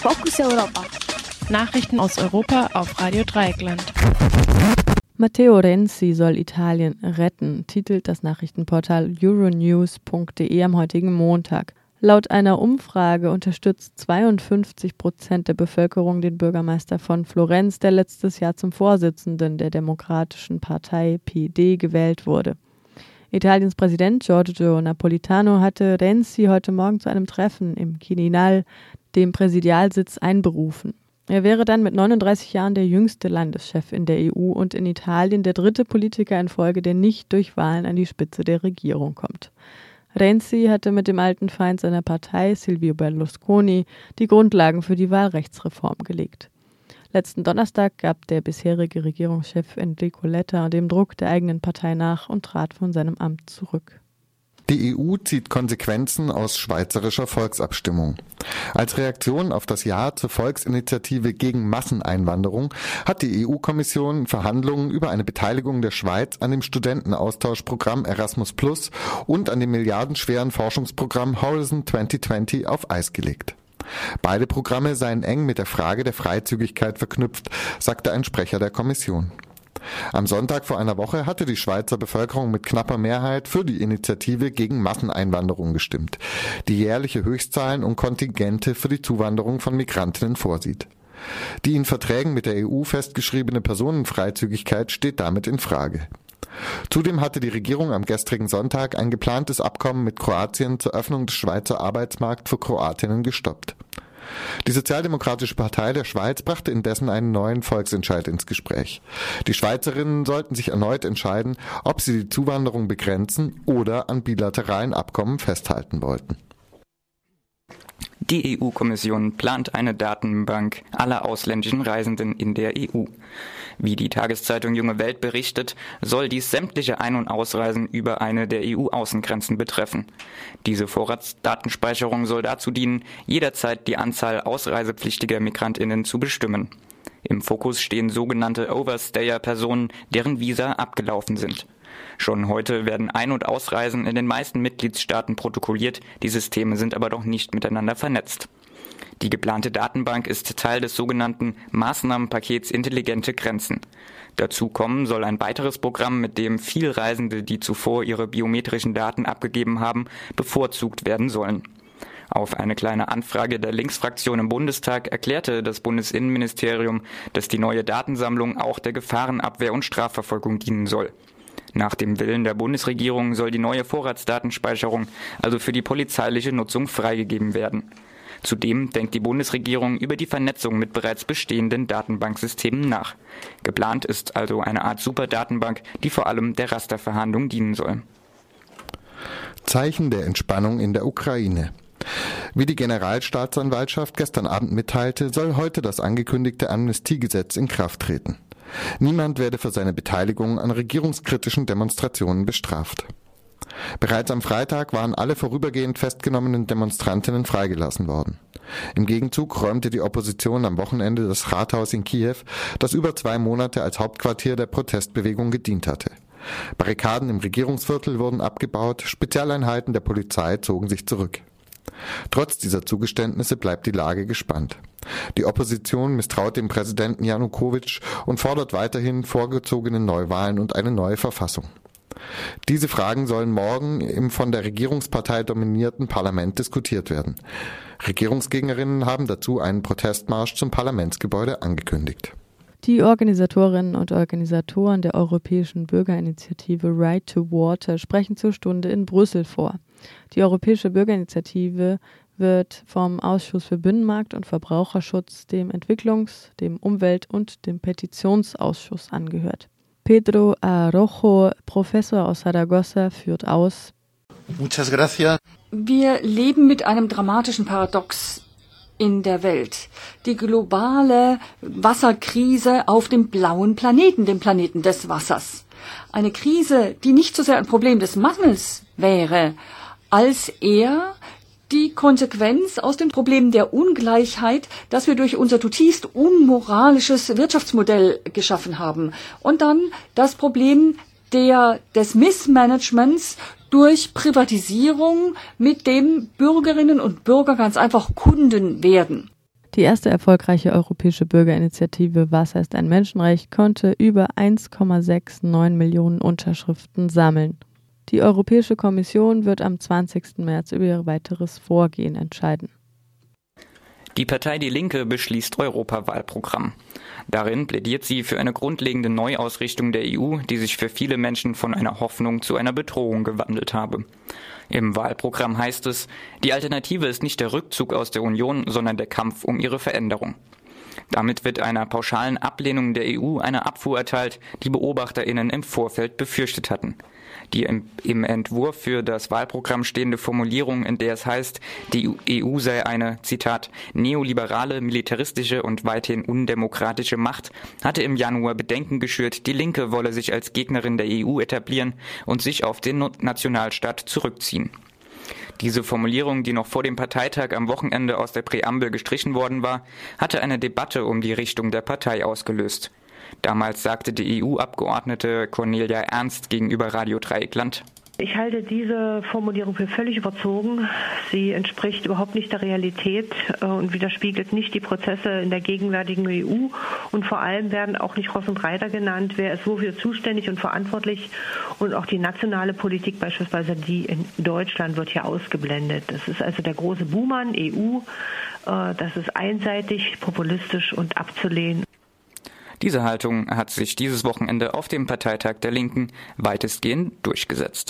Fokus Europa. Nachrichten aus Europa auf Radio Dreieckland. Matteo Renzi soll Italien retten, titelt das Nachrichtenportal euronews.de am heutigen Montag. Laut einer Umfrage unterstützt 52 Prozent der Bevölkerung den Bürgermeister von Florenz, der letztes Jahr zum Vorsitzenden der Demokratischen Partei PD gewählt wurde. Italiens Präsident Giorgio Napolitano hatte Renzi heute Morgen zu einem Treffen im Quirinal, dem Präsidialsitz, einberufen. Er wäre dann mit 39 Jahren der jüngste Landeschef in der EU und in Italien der dritte Politiker in Folge, der nicht durch Wahlen an die Spitze der Regierung kommt. Renzi hatte mit dem alten Feind seiner Partei, Silvio Berlusconi, die Grundlagen für die Wahlrechtsreform gelegt. Letzten Donnerstag gab der bisherige Regierungschef Enrico Letta dem Druck der eigenen Partei nach und trat von seinem Amt zurück. Die EU zieht Konsequenzen aus schweizerischer Volksabstimmung. Als Reaktion auf das Ja zur Volksinitiative gegen Masseneinwanderung hat die EU-Kommission Verhandlungen über eine Beteiligung der Schweiz an dem Studentenaustauschprogramm Erasmus Plus und an dem milliardenschweren Forschungsprogramm Horizon 2020 auf Eis gelegt. Beide Programme seien eng mit der Frage der Freizügigkeit verknüpft, sagte ein Sprecher der Kommission. Am Sonntag vor einer Woche hatte die Schweizer Bevölkerung mit knapper Mehrheit für die Initiative gegen Masseneinwanderung gestimmt, die jährliche Höchstzahlen und Kontingente für die Zuwanderung von Migrantinnen vorsieht. Die in Verträgen mit der EU festgeschriebene Personenfreizügigkeit steht damit in Frage. Zudem hatte die Regierung am gestrigen Sonntag ein geplantes Abkommen mit Kroatien zur Öffnung des Schweizer Arbeitsmarkts für Kroatinnen gestoppt. Die Sozialdemokratische Partei der Schweiz brachte indessen einen neuen Volksentscheid ins Gespräch. Die Schweizerinnen sollten sich erneut entscheiden, ob sie die Zuwanderung begrenzen oder an bilateralen Abkommen festhalten wollten. Die EU-Kommission plant eine Datenbank aller ausländischen Reisenden in der EU. Wie die Tageszeitung Junge Welt berichtet, soll dies sämtliche Ein- und Ausreisen über eine der EU-Außengrenzen betreffen. Diese Vorratsdatenspeicherung soll dazu dienen, jederzeit die Anzahl ausreisepflichtiger Migrantinnen zu bestimmen. Im Fokus stehen sogenannte Overstayer-Personen, deren Visa abgelaufen sind. Schon heute werden Ein- und Ausreisen in den meisten Mitgliedstaaten protokolliert, die Systeme sind aber doch nicht miteinander vernetzt. Die geplante Datenbank ist Teil des sogenannten Maßnahmenpakets Intelligente Grenzen. Dazu kommen soll ein weiteres Programm, mit dem Vielreisende, die zuvor ihre biometrischen Daten abgegeben haben, bevorzugt werden sollen. Auf eine kleine Anfrage der Linksfraktion im Bundestag erklärte das Bundesinnenministerium, dass die neue Datensammlung auch der Gefahrenabwehr und Strafverfolgung dienen soll. Nach dem Willen der Bundesregierung soll die neue Vorratsdatenspeicherung also für die polizeiliche Nutzung freigegeben werden. Zudem denkt die Bundesregierung über die Vernetzung mit bereits bestehenden Datenbanksystemen nach. Geplant ist also eine Art Superdatenbank, die vor allem der Rasterverhandlung dienen soll. Zeichen der Entspannung in der Ukraine. Wie die Generalstaatsanwaltschaft gestern Abend mitteilte, soll heute das angekündigte Amnestiegesetz in Kraft treten. Niemand werde für seine Beteiligung an regierungskritischen Demonstrationen bestraft. Bereits am Freitag waren alle vorübergehend festgenommenen Demonstrantinnen freigelassen worden. Im Gegenzug räumte die Opposition am Wochenende das Rathaus in Kiew, das über zwei Monate als Hauptquartier der Protestbewegung gedient hatte. Barrikaden im Regierungsviertel wurden abgebaut, Spezialeinheiten der Polizei zogen sich zurück. Trotz dieser Zugeständnisse bleibt die Lage gespannt. Die Opposition misstraut dem Präsidenten Janukowitsch und fordert weiterhin vorgezogene Neuwahlen und eine neue Verfassung. Diese Fragen sollen morgen im von der Regierungspartei dominierten Parlament diskutiert werden. Regierungsgegnerinnen haben dazu einen Protestmarsch zum Parlamentsgebäude angekündigt. Die Organisatorinnen und Organisatoren der Europäischen Bürgerinitiative Right to Water sprechen zur Stunde in Brüssel vor. Die Europäische Bürgerinitiative wird vom Ausschuss für Binnenmarkt und Verbraucherschutz, dem Entwicklungs-, dem Umwelt- und dem Petitionsausschuss angehört. Pedro Arrojo, Professor aus Saragossa, führt aus. Muchas gracias. Wir leben mit einem dramatischen Paradox in der Welt. Die globale Wasserkrise auf dem blauen Planeten, dem Planeten des Wassers. Eine Krise, die nicht so sehr ein Problem des Mangels wäre, als eher die Konsequenz aus den Problemen der Ungleichheit, das wir durch unser zutiefst unmoralisches Wirtschaftsmodell geschaffen haben. Und dann das Problem der, des Missmanagements durch Privatisierung, mit dem Bürgerinnen und Bürger ganz einfach Kunden werden. Die erste erfolgreiche europäische Bürgerinitiative Wasser ist ein Menschenrecht konnte über 1,69 Millionen Unterschriften sammeln. Die Europäische Kommission wird am 20. März über ihr weiteres Vorgehen entscheiden. Die Partei Die Linke beschließt Europawahlprogramm. Darin plädiert sie für eine grundlegende Neuausrichtung der EU, die sich für viele Menschen von einer Hoffnung zu einer Bedrohung gewandelt habe. Im Wahlprogramm heißt es, die Alternative ist nicht der Rückzug aus der Union, sondern der Kampf um ihre Veränderung. Damit wird einer pauschalen Ablehnung der EU eine Abfuhr erteilt, die Beobachterinnen im Vorfeld befürchtet hatten. Die im, im, Entwurf für das Wahlprogramm stehende Formulierung, in der es heißt, die EU sei eine, Zitat, neoliberale, militaristische und weithin undemokratische Macht, hatte im Januar Bedenken geschürt, die Linke wolle sich als Gegnerin der EU etablieren und sich auf den Nationalstaat zurückziehen. Diese Formulierung, die noch vor dem Parteitag am Wochenende aus der Präambel gestrichen worden war, hatte eine Debatte um die Richtung der Partei ausgelöst. Damals sagte die EU-Abgeordnete Cornelia Ernst gegenüber Radio Dreieckland. Ich halte diese Formulierung für völlig überzogen. Sie entspricht überhaupt nicht der Realität äh, und widerspiegelt nicht die Prozesse in der gegenwärtigen EU. Und vor allem werden auch nicht Ross und Reiter genannt. Wer ist wofür zuständig und verantwortlich? Und auch die nationale Politik, beispielsweise die in Deutschland, wird hier ausgeblendet. Das ist also der große Buhmann, EU. Äh, das ist einseitig, populistisch und abzulehnen. Diese Haltung hat sich dieses Wochenende auf dem Parteitag der Linken weitestgehend durchgesetzt.